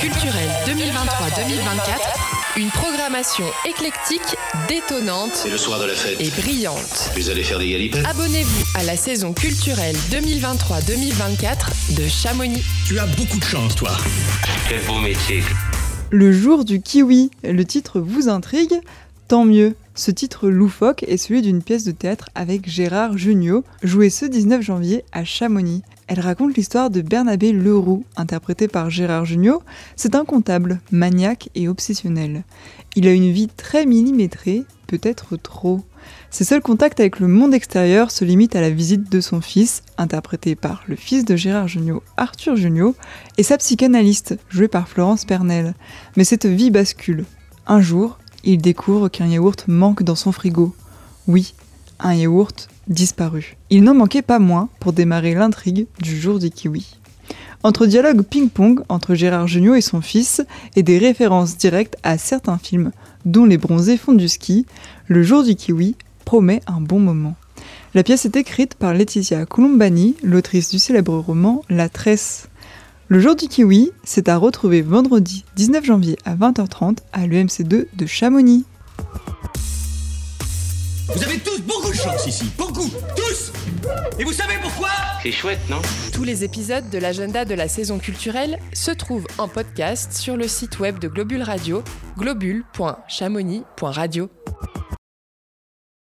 culturelle 2023-2024, une programmation éclectique, détonnante C'est le soir de la fête. et brillante. Vous allez faire des galipettes Abonnez-vous à la saison culturelle 2023-2024 de Chamonix. Tu as beaucoup de chance, toi. Quel beau métier. Le jour du kiwi. Le titre vous intrigue Tant mieux. Ce titre loufoque est celui d'une pièce de théâtre avec Gérard Jugnot, jouée ce 19 janvier à Chamonix. Elle raconte l'histoire de Bernabé Leroux, interprété par Gérard Jugnot. C'est un comptable, maniaque et obsessionnel. Il a une vie très millimétrée, peut-être trop. Ses seuls contacts avec le monde extérieur se limitent à la visite de son fils, interprété par le fils de Gérard Jugnot, Arthur Jugnot, et sa psychanalyste, jouée par Florence Pernel. Mais cette vie bascule. Un jour, il découvre qu'un yaourt manque dans son frigo. Oui, un yaourt disparu. Il n'en manquait pas moins pour démarrer l'intrigue du jour du kiwi. Entre dialogue ping-pong entre Gérard Jugnot et son fils et des références directes à certains films, dont Les bronzés font du ski, le jour du kiwi promet un bon moment. La pièce est écrite par Laetitia Colombani, l'autrice du célèbre roman La Tresse. Le jour du kiwi, c'est à retrouver vendredi 19 janvier à 20h30 à l'UMC2 de Chamonix. Vous avez tous beaucoup de chance ici. Beaucoup. Tous. Et vous savez pourquoi? C'est chouette, non? Tous les épisodes de l'agenda de la saison culturelle se trouvent en podcast sur le site web de Globule Radio, globule.chamonix.radio.